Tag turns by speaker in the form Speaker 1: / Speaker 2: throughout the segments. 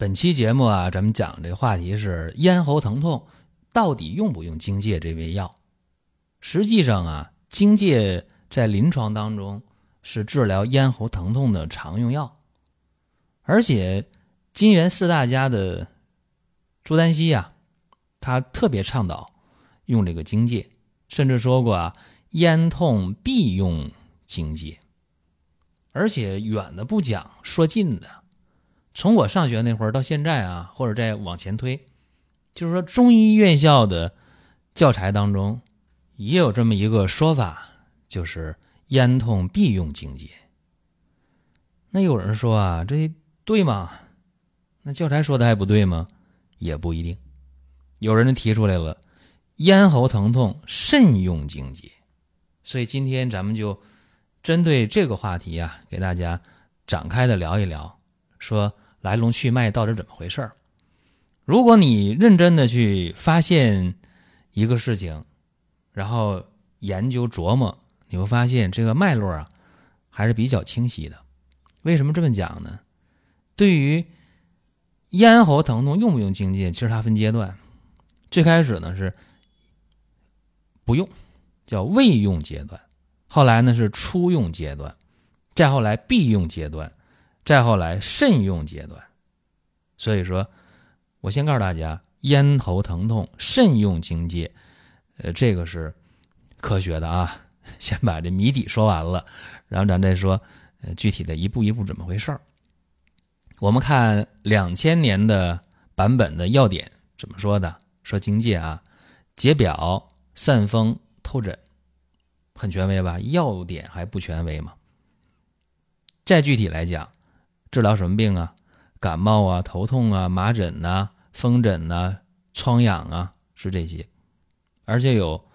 Speaker 1: 本期节目啊，咱们讲这话题是咽喉疼痛到底用不用荆芥这味药？实际上啊，荆芥在临床当中是治疗咽喉疼痛的常用药，而且金元四大家的朱丹溪啊，他特别倡导用这个荆芥，甚至说过啊，咽痛必用荆芥，而且远的不讲，说近的。从我上学那会儿到现在啊，或者再往前推，就是说中医院校的教材当中也有这么一个说法，就是咽痛必用荆芥。那有人说啊，这对吗？那教材说的还不对吗？也不一定。有人提出来了，咽喉疼痛慎用荆芥。所以今天咱们就针对这个话题啊，给大家展开的聊一聊，说。来龙去脉到底怎么回事儿？如果你认真的去发现一个事情，然后研究琢磨，你会发现这个脉络啊还是比较清晰的。为什么这么讲呢？对于咽喉疼痛用不用荆芥，其实它分阶段。最开始呢是不用，叫未用阶段；后来呢是初用阶段；再后来必用阶段。再后来慎用阶段，所以说，我先告诉大家，咽喉疼痛慎用荆芥，呃，这个是科学的啊。先把这谜底说完了，然后咱再说，呃，具体的一步一步怎么回事儿。我们看两千年的版本的要点怎么说的？说荆芥啊，解表、散风、透疹，很权威吧？要点还不权威吗？再具体来讲。治疗什么病啊？感冒啊、头痛啊、麻疹呐、风疹呐、疮疡啊，是这些。而且有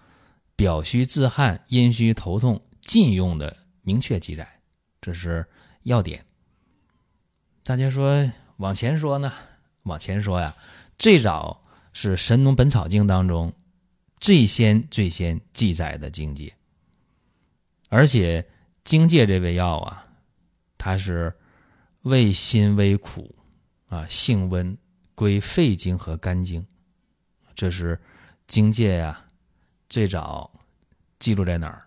Speaker 1: 表虚自汗、阴虚头痛禁用的明确记载，这是要点。大家说往前说呢？往前说呀，最早是《神农本草经》当中最先最先记载的荆芥，而且荆芥这味药啊，它是。味辛微苦，啊，性温，归肺经和肝经。这是荆芥呀，最早记录在哪儿？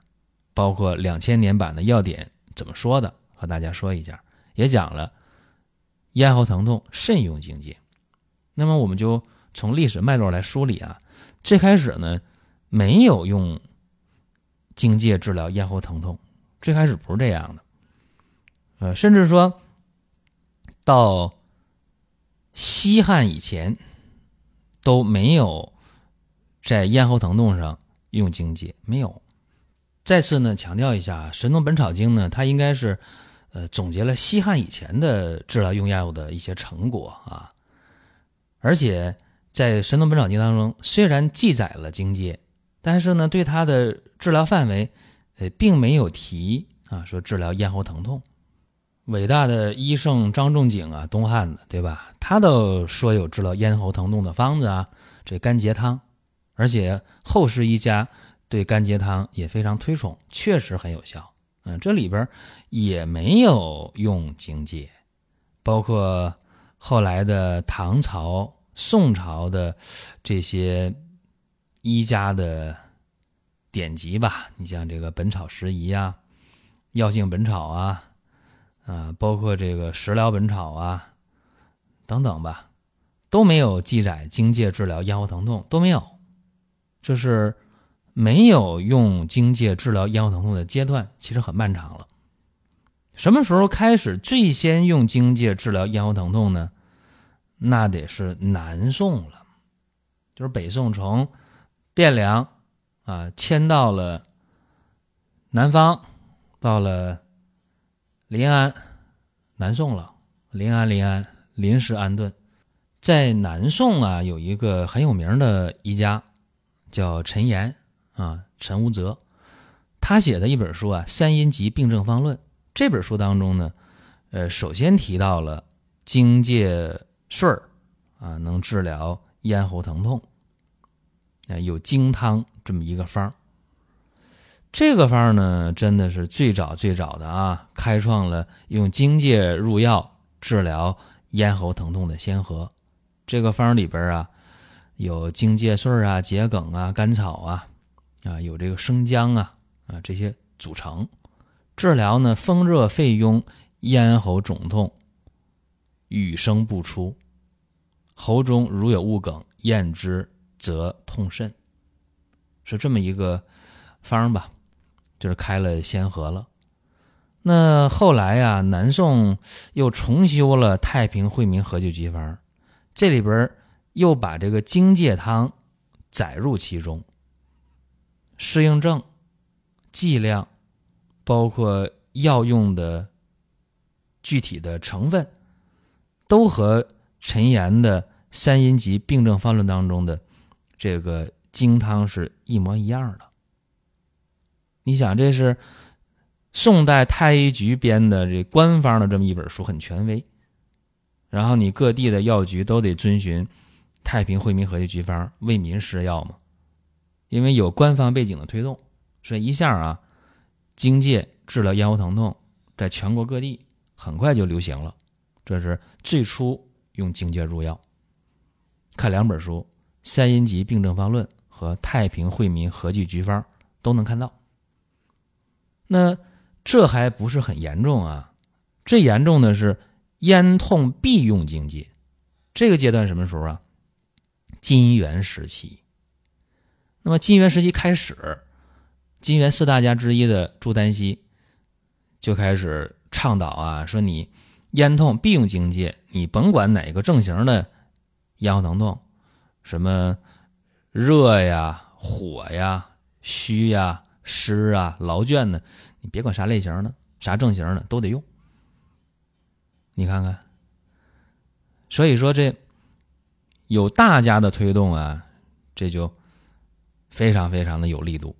Speaker 1: 包括两千年版的要点怎么说的？和大家说一下，也讲了咽喉疼痛慎用荆芥。那么我们就从历史脉络来梳理啊。最开始呢，没有用荆芥治疗咽喉疼痛，最开始不是这样的。呃，甚至说。到西汉以前都没有在咽喉疼痛上用荆芥，没有。再次呢强调一下，《神农本草经》呢，它应该是呃总结了西汉以前的治疗用药的一些成果啊。而且在《神农本草经》当中，虽然记载了荆芥，但是呢，对它的治疗范围呃并没有提啊，说治疗咽喉疼痛。伟大的医圣张仲景啊，东汉的，对吧？他都说有治疗咽喉疼痛的方子啊，这甘桔汤，而且后世医家对甘桔汤也非常推崇，确实很有效。嗯，这里边也没有用荆芥，包括后来的唐朝、宋朝的这些医家的典籍吧，你像这个《本草拾遗》啊，《药性本草》啊。啊，包括这个《食疗本草》啊，等等吧，都没有记载荆芥治疗咽喉疼痛，都没有，就是没有用荆芥治疗咽喉疼痛的阶段，其实很漫长了。什么时候开始最先用荆芥治疗咽喉疼痛呢？那得是南宋了，就是北宋从汴梁啊迁到了南方，到了。临安，南宋了。临安，临安，临时安顿。在南宋啊，有一个很有名的医家，叫陈寅啊，陈无泽，他写的一本书啊，《三阴集病症方论》。这本书当中呢，呃，首先提到了荆芥穗儿啊，能治疗咽喉疼痛，啊，有荆汤这么一个方。这个方呢，真的是最早最早的啊，开创了用荆芥入药治疗咽喉疼痛的先河。这个方里边啊，有荆芥穗啊、桔梗啊、甘草啊，啊，有这个生姜啊啊这些组成，治疗呢风热肺痈、咽喉肿痛、语声不出、喉中如有物梗、咽之则痛甚，是这么一个方吧，就是开了先河了。那后来呀，南宋又重修了《太平惠民和剂局方》。这里边又把这个荆芥汤载入其中，适应症、剂量，包括药用的具体的成分，都和陈岩的《三阴集病症方论》当中的这个荆汤是一模一样的。你想，这是宋代太医局编的这官方的这么一本书，很权威。然后你各地的药局都得遵循《太平惠民合剂局方》为民施药嘛，因为有官方背景的推动，所以一下啊，荆芥治疗咽喉疼痛，在全国各地很快就流行了。这是最初用荆芥入药。看两本书，《三阴集病症方论》和《太平惠民合剂局方》都能看到。那这还不是很严重啊，最严重的是。咽痛必用荆芥，这个阶段什么时候啊？金元时期。那么金元时期开始，金元四大家之一的朱丹溪就开始倡导啊，说你咽痛必用荆芥，你甭管哪个症型的咽喉疼痛，什么热呀、火呀、虚呀、湿啊、劳倦的，你别管啥类型的、啥症型的，都得用。你看看，所以说这有大家的推动啊，这就非常非常的有力度。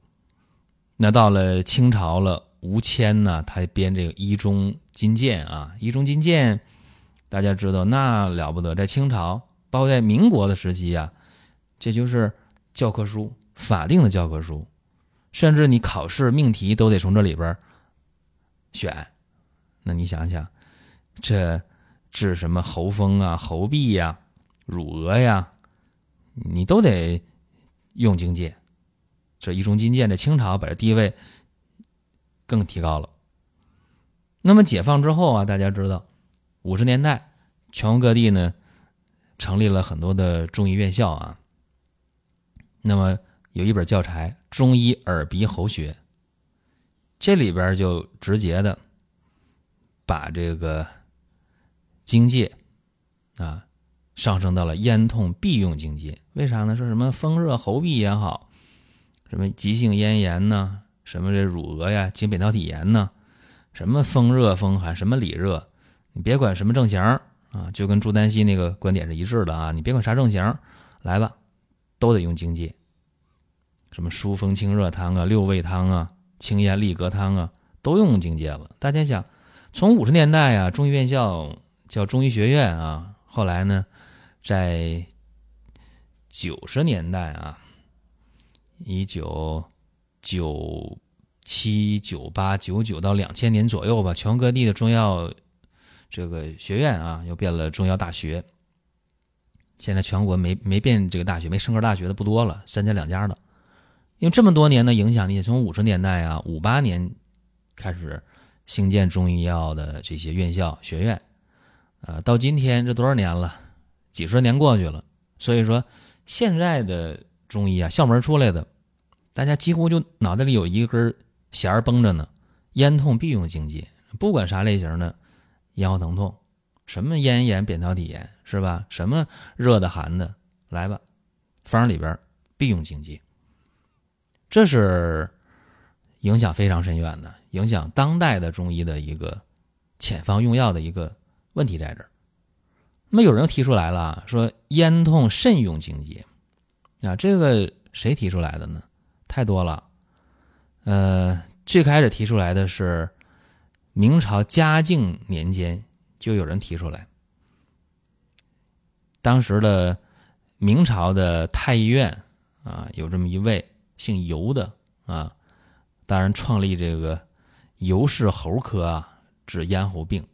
Speaker 1: 那到了清朝了，吴谦呢，他编这个《医中金鉴》啊，《医中金鉴》，大家知道那了不得，在清朝，包括在民国的时期啊，这就是教科书，法定的教科书，甚至你考试命题都得从这里边选。那你想想。这治什么喉风啊、喉痹呀、乳额呀，你都得用荆芥。这一中金鉴，这清朝把这地位更提高了。那么解放之后啊，大家知道，五十年代全国各地呢成立了很多的中医院校啊。那么有一本教材《中医耳鼻喉学》，这里边就直接的把这个。经界，啊，上升到了咽痛必用荆芥。为啥呢？说什么风热喉痹也好，什么急性咽炎呢？什么这乳额呀、经扁桃体炎呢？什么风热风寒，什么里热，你别管什么症型啊，就跟朱丹溪那个观点是一致的啊。你别管啥症型，来吧，都得用荆芥。什么疏风清热汤啊、六味汤啊、清咽利膈汤啊，都用荆芥了。大家想，从五十年代啊，中医院校。叫中医学院啊，后来呢，在九十年代啊，一九九七、九八、九九到两千年左右吧，全国各地的中药这个学院啊，又变了中药大学。现在全国没没变这个大学，没升格大学的不多了，三家两家的。因为这么多年的影响力，从五十年代啊，五八年开始兴建中医药的这些院校学院。啊，到今天这多少年了？几十年过去了，所以说现在的中医啊，校门出来的，大家几乎就脑袋里有一根弦儿绷着呢。咽痛必用荆芥，不管啥类型的咽喉疼痛，什么咽炎、扁桃体炎是吧？什么热的、寒的，来吧，方里边必用荆芥。这是影响非常深远的，影响当代的中医的一个遣方用药的一个。问题在这儿，那么有人提出来了，说咽痛慎用荆芥啊，这个谁提出来的呢？太多了。呃，最开始提出来的是明朝嘉靖年间就有人提出来，当时的明朝的太医院啊，有这么一位姓尤的啊，当然创立这个尤氏喉科啊，治咽喉病，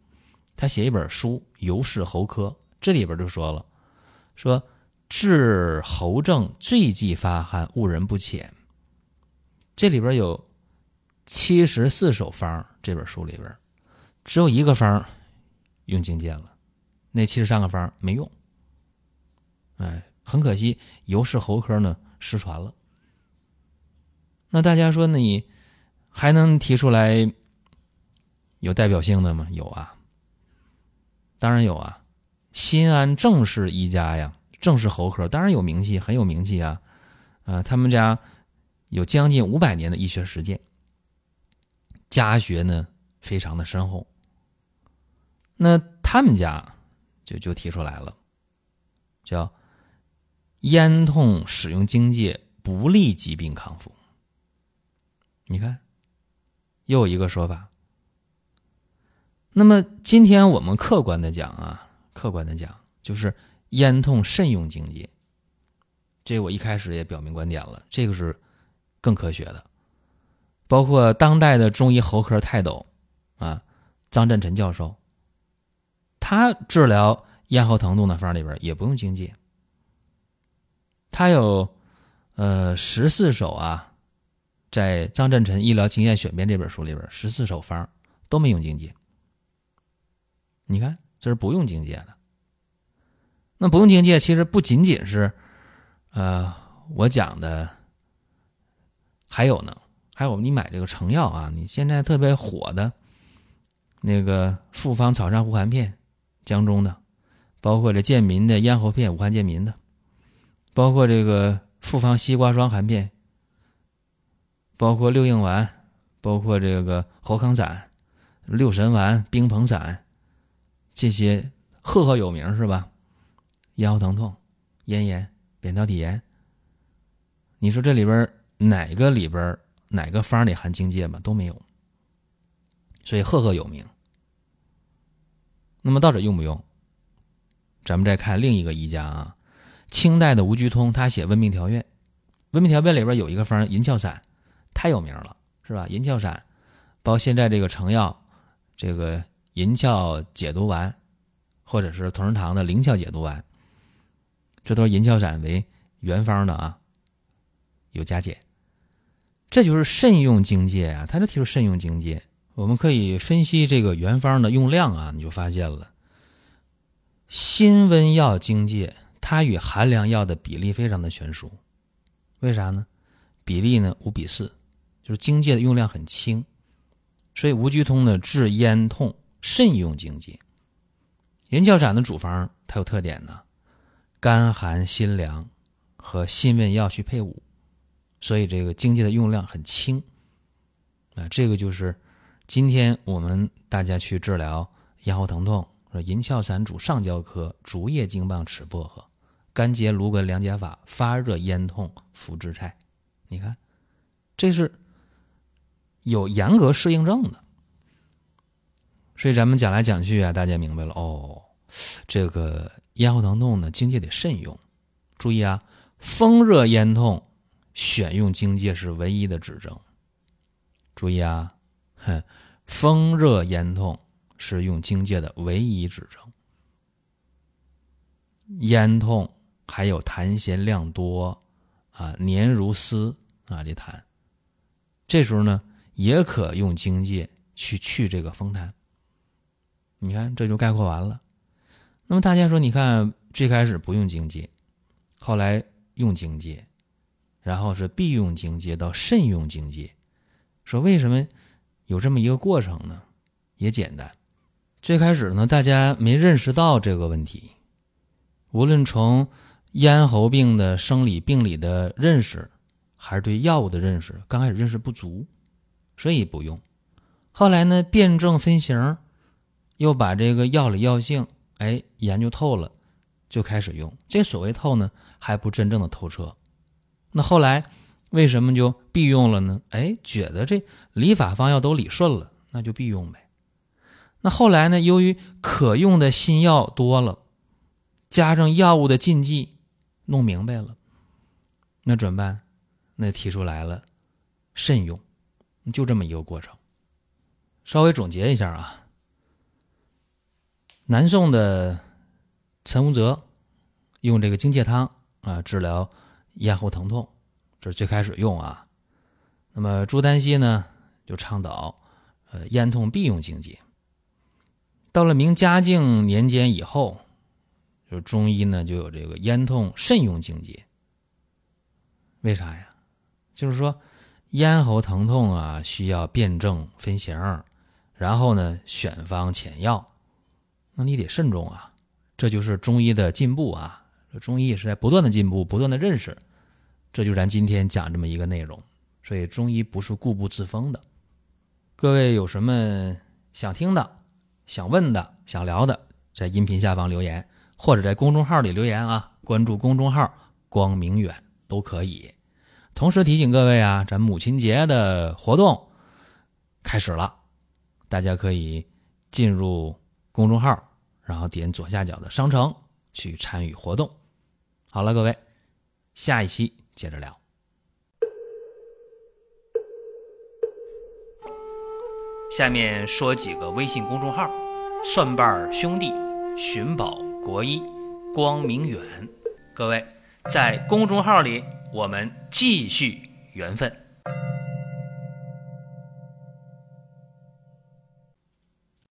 Speaker 1: 他写一本书《尤氏喉科》。这里边就说了，说治喉症最忌发汗，误人不浅。这里边有七十四首方，这本书里边只有一个方用荆芥了，那七十三个方没用。哎，很可惜，尤氏喉科呢失传了。那大家说，你还能提出来有代表性的吗？有啊，当然有啊。新安郑氏一家呀，郑氏喉科当然有名气，很有名气啊。呃，他们家有将近五百年的医学实践，家学呢非常的深厚。那他们家就就提出来了，叫咽痛使用荆芥不利疾病康复。你看，又一个说法。那么今天我们客观的讲啊。客观的讲，就是咽痛慎用荆芥。这我一开始也表明观点了，这个是更科学的。包括当代的中医喉科泰斗啊，张振臣教授，他治疗咽喉疼痛的方里边也不用荆芥。他有呃十四首啊，在张振臣医疗经验选编这本书里边，十四首方都没用荆芥。你看。这是不用荆芥的。那不用荆芥，其实不仅仅是，呃，我讲的，还有呢，还有你买这个成药啊，你现在特别火的，那个复方草上胡寒片，江中的，包括这健民的咽喉片，武汉健民的，包括这个复方西瓜霜含片，包括六应丸，包括这个喉康散、六神丸、冰硼散。这些赫赫有名是吧？咽喉疼痛、咽炎、扁桃体炎，你说这里边哪个里边哪个方里含荆芥吗？都没有，所以赫赫有名。那么到底用不用？咱们再看另一个医家啊，清代的吴居通，他写《温病条约》，《温病条约》里边有一个方银翘散，太有名了，是吧？银翘散，包括现在这个成药，这个。银翘解毒丸，或者是同仁堂的灵翘解毒丸，这都是银翘散为原方的啊，有加减。这就是慎用荆芥啊，他就提出慎用荆芥。我们可以分析这个原方的用量啊，你就发现了，辛温药荆芥它与寒凉药的比例非常的悬殊，为啥呢？比例呢五比四，就是荆芥的用量很轻，所以吴居通呢治咽痛。慎用荆芥，银翘散的主方它有特点呢，甘寒辛凉和辛温药去配伍，所以这个荆芥的用量很轻。啊，这个就是今天我们大家去治疗咽喉疼痛，说银翘散主上焦科，竹叶金棒齿薄荷，干结芦根凉解法，发热咽痛服炙菜。你看，这是有严格适应症的。所以咱们讲来讲去啊，大家明白了哦。这个咽喉疼痛呢，荆芥得慎用。注意啊，风热咽痛选用荆芥是唯一的指征。注意啊，哼，风热咽痛是用荆芥的唯一指征。咽痛还有痰涎量多啊，黏如丝啊，这痰，这时候呢也可用荆芥去去这个风痰。你看，这就概括完了。那么大家说，你看最开始不用荆芥，后来用荆芥，然后是必用荆芥到慎用荆芥，说为什么有这么一个过程呢？也简单，最开始呢，大家没认识到这个问题，无论从咽喉病的生理病理的认识，还是对药物的认识，刚开始认识不足，所以不用。后来呢，辨证分型。又把这个药理药性哎，研究透了，就开始用。这所谓透呢，还不真正的透彻。那后来为什么就必用了呢？哎，觉得这理法方药都理顺了，那就必用呗。那后来呢，由于可用的新药多了，加上药物的禁忌，弄明白了，那怎么办？那提出来了，慎用，就这么一个过程。稍微总结一下啊。南宋的陈无泽用这个荆芥汤啊治疗咽喉疼痛，这是最开始用啊。那么朱丹溪呢就倡导呃咽痛必用荆芥。到了明嘉靖年间以后，就中医呢就有这个咽痛慎用荆芥。为啥呀？就是说咽喉疼痛啊需要辨证分型，然后呢选方遣药。那你得慎重啊，这就是中医的进步啊！中医也是在不断的进步，不断的认识，这就咱今天讲这么一个内容。所以中医不是固步自封的。各位有什么想听的、想问的、想聊的，在音频下方留言，或者在公众号里留言啊，关注公众号“光明远”都可以。同时提醒各位啊，咱母亲节的活动开始了，大家可以进入。公众号，然后点左下角的商城去参与活动。好了，各位，下一期接着聊。下面说几个微信公众号：蒜瓣兄弟、寻宝国医、光明远。各位在公众号里，我们继续缘分。